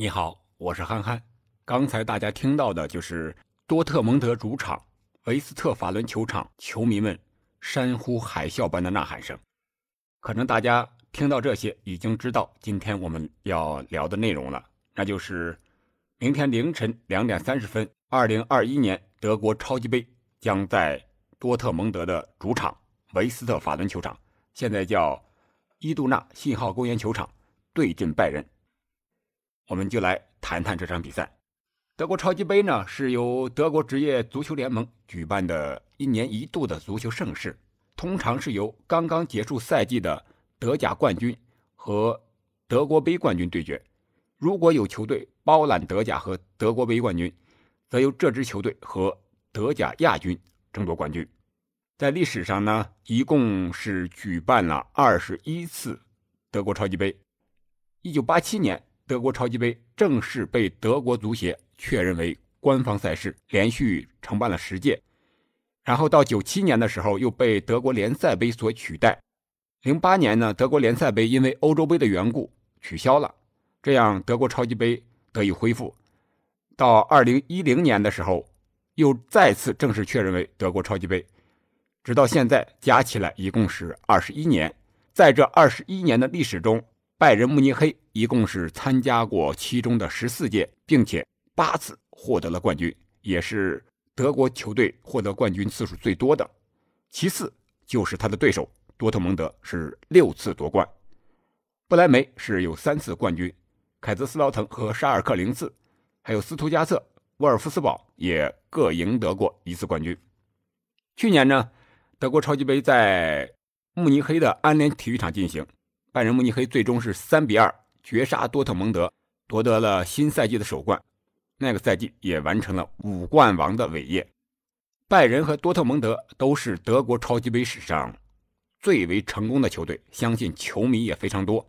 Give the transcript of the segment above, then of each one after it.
你好，我是憨憨。刚才大家听到的就是多特蒙德主场维斯特法伦球场球迷们山呼海啸般的呐喊声。可能大家听到这些，已经知道今天我们要聊的内容了，那就是明天凌晨两点三十分，二零二一年德国超级杯将在多特蒙德的主场维斯特法伦球场，现在叫伊杜纳信号公园球场对阵拜仁。我们就来谈谈这场比赛。德国超级杯呢，是由德国职业足球联盟举办的一年一度的足球盛事，通常是由刚刚结束赛季的德甲冠军和德国杯冠军对决。如果有球队包揽德甲和德国杯冠军，则由这支球队和德甲亚军争夺冠军。在历史上呢，一共是举办了二十一次德国超级杯。一九八七年。德国超级杯正式被德国足协确认为官方赛事，连续承办了十届。然后到九七年的时候，又被德国联赛杯所取代。零八年呢，德国联赛杯因为欧洲杯的缘故取消了，这样德国超级杯得以恢复。到二零一零年的时候，又再次正式确认为德国超级杯。直到现在，加起来一共是二十一年。在这二十一年的历史中，拜仁慕尼黑一共是参加过其中的十四届，并且八次获得了冠军，也是德国球队获得冠军次数最多的。其次就是他的对手多特蒙德是六次夺冠，不莱梅是有三次冠军，凯泽斯劳滕和沙尔克零次，还有斯图加特、沃尔夫斯堡也各赢得过一次冠军。去年呢，德国超级杯在慕尼黑的安联体育场进行。拜仁慕尼黑最终是三比二绝杀多特蒙德，夺得了新赛季的首冠。那个赛季也完成了五冠王的伟业。拜仁和多特蒙德都是德国超级杯史上最为成功的球队，相信球迷也非常多。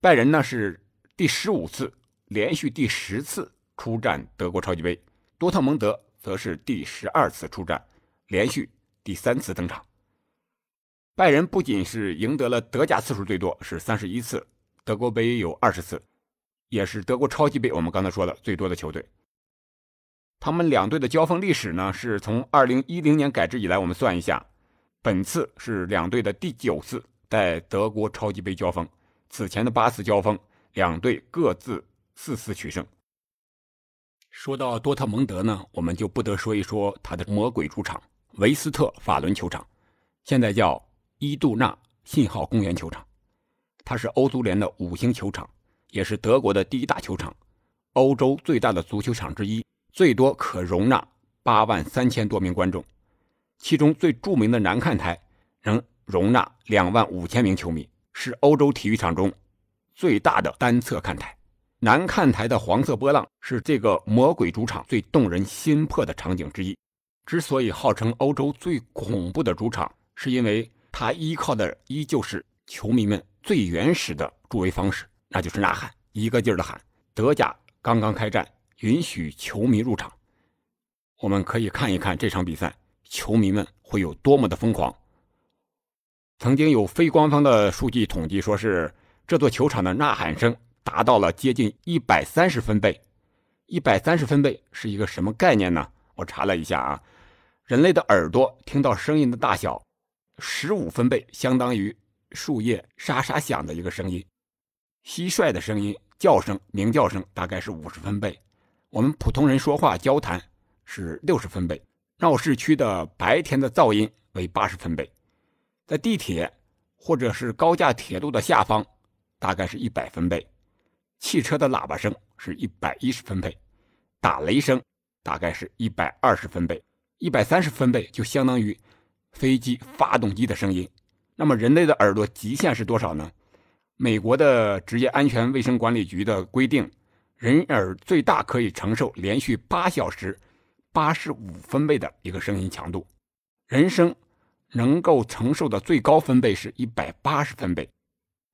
拜仁呢是第十五次，连续第十次出战德国超级杯；多特蒙德则是第十二次出战，连续第三次登场。拜仁不仅是赢得了德甲次数最多，是三十一次，德国杯有二十次，也是德国超级杯我们刚才说的最多的球队。他们两队的交锋历史呢，是从二零一零年改制以来，我们算一下，本次是两队的第九次在德国超级杯交锋。此前的八次交锋，两队各自四次取胜。说到多特蒙德呢，我们就不得说一说他的魔鬼主场维斯特法伦球场，现在叫。伊杜纳信号公园球场，它是欧足联的五星球场，也是德国的第一大球场，欧洲最大的足球场之一，最多可容纳八万三千多名观众。其中最著名的南看台能容纳两万五千名球迷，是欧洲体育场中最大的单侧看台。南看台的黄色波浪是这个魔鬼主场最动人心魄的场景之一。之所以号称欧洲最恐怖的主场，是因为。他依靠的依旧是球迷们最原始的助威方式，那就是呐喊，一个劲儿的喊。德甲刚刚开战，允许球迷入场，我们可以看一看这场比赛，球迷们会有多么的疯狂。曾经有非官方的数据统计，说是这座球场的呐喊声达到了接近一百三十分贝。一百三十分贝是一个什么概念呢？我查了一下啊，人类的耳朵听到声音的大小。十五分贝相当于树叶沙沙响的一个声音，蟋蟀的声音、叫声、鸣叫声大概是五十分贝，我们普通人说话交谈是六十分贝，闹市区的白天的噪音为八十分贝，在地铁或者是高架铁路的下方大概是一百分贝，汽车的喇叭声是一百一十分贝，打雷声大概是一百二十分贝，一百三十分贝就相当于。飞机发动机的声音，那么人类的耳朵极限是多少呢？美国的职业安全卫生管理局的规定，人耳最大可以承受连续八小时八十五分贝的一个声音强度，人声能够承受的最高分贝是一百八十分贝，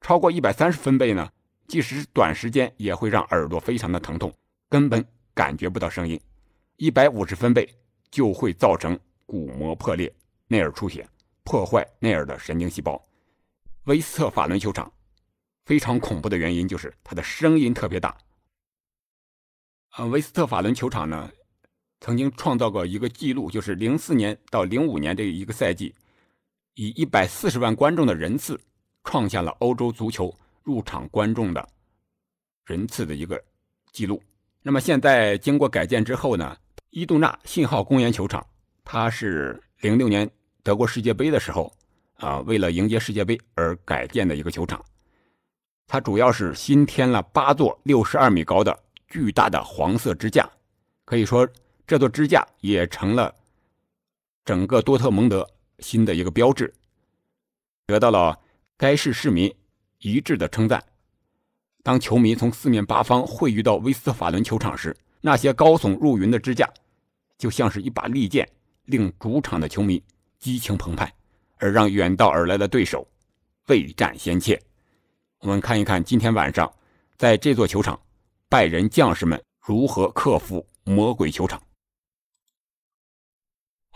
超过一百三十分贝呢，即使短时间也会让耳朵非常的疼痛，根本感觉不到声音，一百五十分贝就会造成鼓膜破裂。内耳出血，破坏内耳的神经细胞。威斯特法伦球场非常恐怖的原因就是它的声音特别大，呃，威斯特法伦球场呢，曾经创造过一个记录，就是零四年到零五年这一个赛季，以一百四十万观众的人次，创下了欧洲足球入场观众的人次的一个记录。那么现在经过改建之后呢，伊杜纳信号公园球场，它是零六年德国世界杯的时候啊，为了迎接世界杯而改建的一个球场。它主要是新添了八座六十二米高的。巨大的黄色支架，可以说这座支架也成了整个多特蒙德新的一个标志，得到了该市市民一致的称赞。当球迷从四面八方汇聚到威斯特法伦球场时，那些高耸入云的支架就像是一把利剑，令主场的球迷激情澎湃，而让远道而来的对手畏战先怯。我们看一看今天晚上在这座球场。拜仁将士们如何克服魔鬼球场？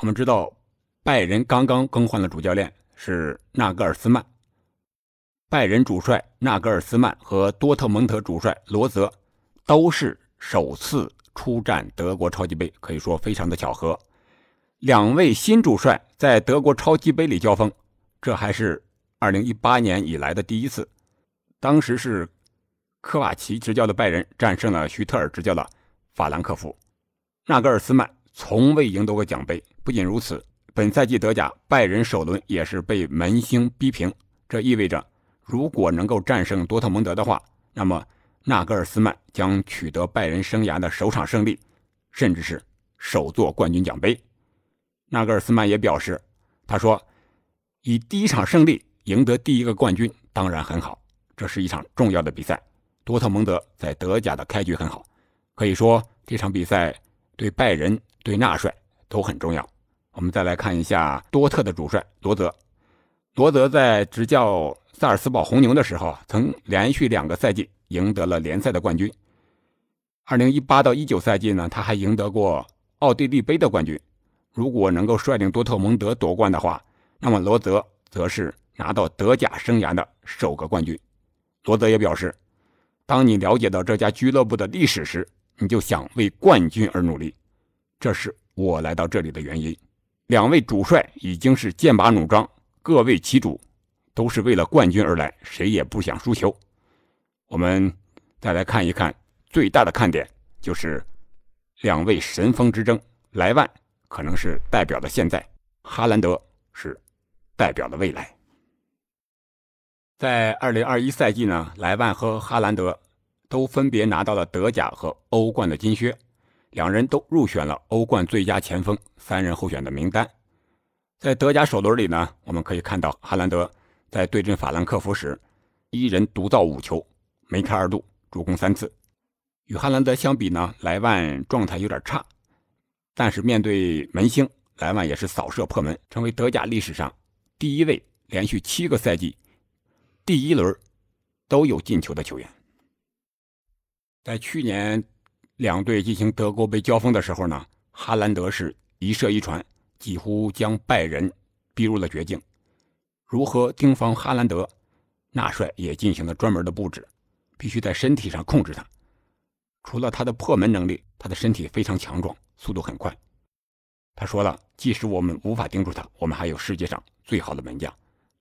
我们知道，拜仁刚刚更换了主教练，是纳格尔斯曼。拜仁主帅纳格尔斯曼和多特蒙德主帅罗泽都是首次出战德国超级杯，可以说非常的巧合。两位新主帅在德国超级杯里交锋，这还是2018年以来的第一次。当时是。科瓦奇执教的拜仁战胜了徐特尔执教的法兰克福。纳格尔斯曼从未赢得过奖杯。不仅如此，本赛季德甲拜仁首轮也是被门兴逼平。这意味着，如果能够战胜多特蒙德的话，那么纳格尔斯曼将取得拜仁生涯的首场胜利，甚至是首座冠军奖杯。纳格尔斯曼也表示，他说：“以第一场胜利赢得第一个冠军当然很好，这是一场重要的比赛。”多特蒙德在德甲的开局很好，可以说这场比赛对拜仁、对纳帅都很重要。我们再来看一下多特的主帅罗泽。罗泽在执教萨尔斯堡红牛的时候，曾连续两个赛季赢得了联赛的冠军。二零一八到一九赛季呢，他还赢得过奥地利杯的冠军。如果能够率领多特蒙德夺冠的话，那么罗泽则是拿到德甲生涯的首个冠军。罗泽也表示。当你了解到这家俱乐部的历史时，你就想为冠军而努力，这是我来到这里的原因。两位主帅已经是剑拔弩张，各为其主，都是为了冠军而来，谁也不想输球。我们再来看一看最大的看点，就是两位神锋之争。莱万可能是代表的现在，哈兰德是代表的未来。在二零二一赛季呢，莱万和哈兰德都分别拿到了德甲和欧冠的金靴，两人都入选了欧冠最佳前锋三人候选的名单。在德甲首轮里呢，我们可以看到哈兰德在对阵法兰克福时，一人独造五球，梅开二度，助攻三次。与哈兰德相比呢，莱万状态有点差，但是面对门兴，莱万也是扫射破门，成为德甲历史上第一位连续七个赛季。第一轮都有进球的球员，在去年两队进行德国杯交锋的时候呢，哈兰德是一射一传，几乎将拜仁逼入了绝境。如何盯防哈兰德，纳帅也进行了专门的布置，必须在身体上控制他。除了他的破门能力，他的身体非常强壮，速度很快。他说了，即使我们无法盯住他，我们还有世界上最好的门将。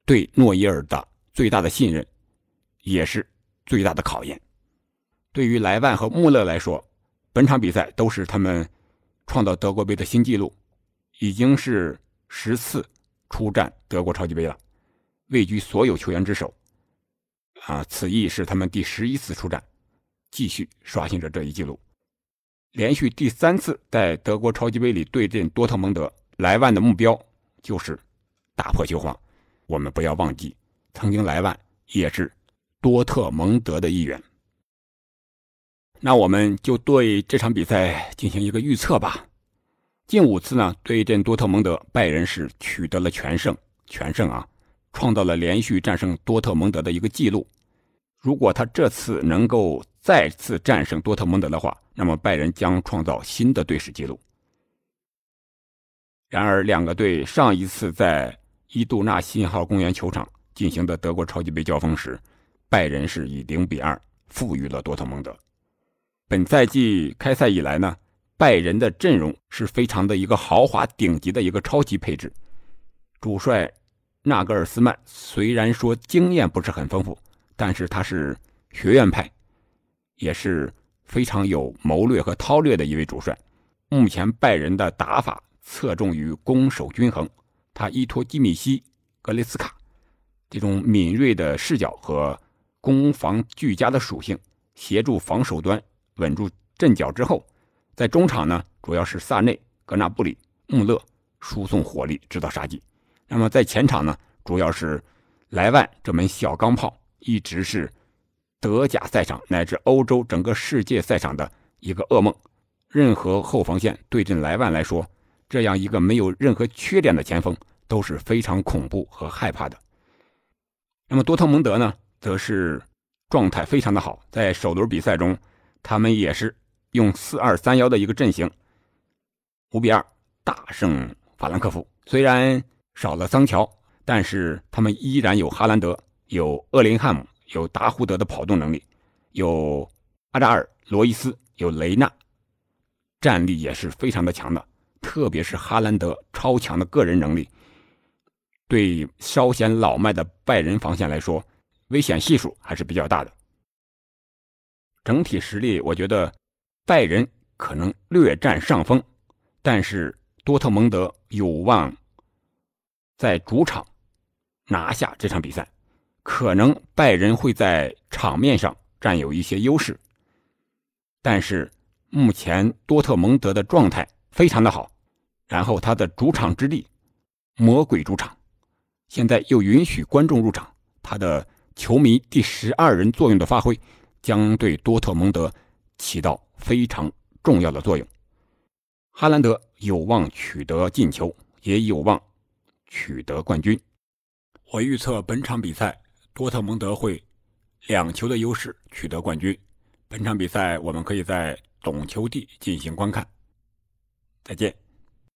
对诺伊尔的。最大的信任，也是最大的考验。对于莱万和穆勒来说，本场比赛都是他们创造德国杯的新纪录，已经是十次出战德国超级杯了，位居所有球员之首。啊，此役是他们第十一次出战，继续刷新着这一纪录。连续第三次在德国超级杯里对阵多特蒙德，莱万的目标就是打破球皇。我们不要忘记。曾经莱万也是多特蒙德的一员，那我们就对这场比赛进行一个预测吧。近五次呢对阵多特蒙德，拜仁是取得了全胜，全胜啊，创造了连续战胜多特蒙德的一个记录。如果他这次能够再次战胜多特蒙德的话，那么拜仁将创造新的队史纪录。然而，两个队上一次在伊杜纳信号公园球场。进行的德国超级杯交锋时，拜仁是以零比二负于了多特蒙德。本赛季开赛以来呢，拜仁的阵容是非常的一个豪华顶级的一个超级配置。主帅纳格尔斯曼虽然说经验不是很丰富，但是他是学院派，也是非常有谋略和韬略的一位主帅。目前拜仁的打法侧重于攻守均衡，他依托基米希、格雷斯卡这种敏锐的视角和攻防俱佳的属性，协助防守端。稳住阵脚之后，在中场呢，主要是萨内、格纳布里、穆勒输送火力，制造杀机。那么在前场呢，主要是莱万这门小钢炮，一直是德甲赛场乃至欧洲整个世界赛场的一个噩梦。任何后防线对阵莱万来说，这样一个没有任何缺点的前锋都是非常恐怖和害怕的。那么多特蒙德呢，则是状态非常的好，在首轮比赛中。他们也是用四二三幺的一个阵型，五比二大胜法兰克福。虽然少了桑乔，但是他们依然有哈兰德、有厄林汉姆、有达胡德的跑动能力，有阿扎尔、罗伊斯、有雷纳，战力也是非常的强的。特别是哈兰德超强的个人能力，对稍显老迈的拜仁防线来说，危险系数还是比较大的。整体实力，我觉得拜仁可能略占上风，但是多特蒙德有望在主场拿下这场比赛。可能拜仁会在场面上占有一些优势，但是目前多特蒙德的状态非常的好，然后他的主场之地魔鬼主场，现在又允许观众入场，他的球迷第十二人作用的发挥。将对多特蒙德起到非常重要的作用。哈兰德有望取得进球，也有望取得冠军。我预测本场比赛多特蒙德会两球的优势取得冠军。本场比赛我们可以在懂球帝进行观看。再见。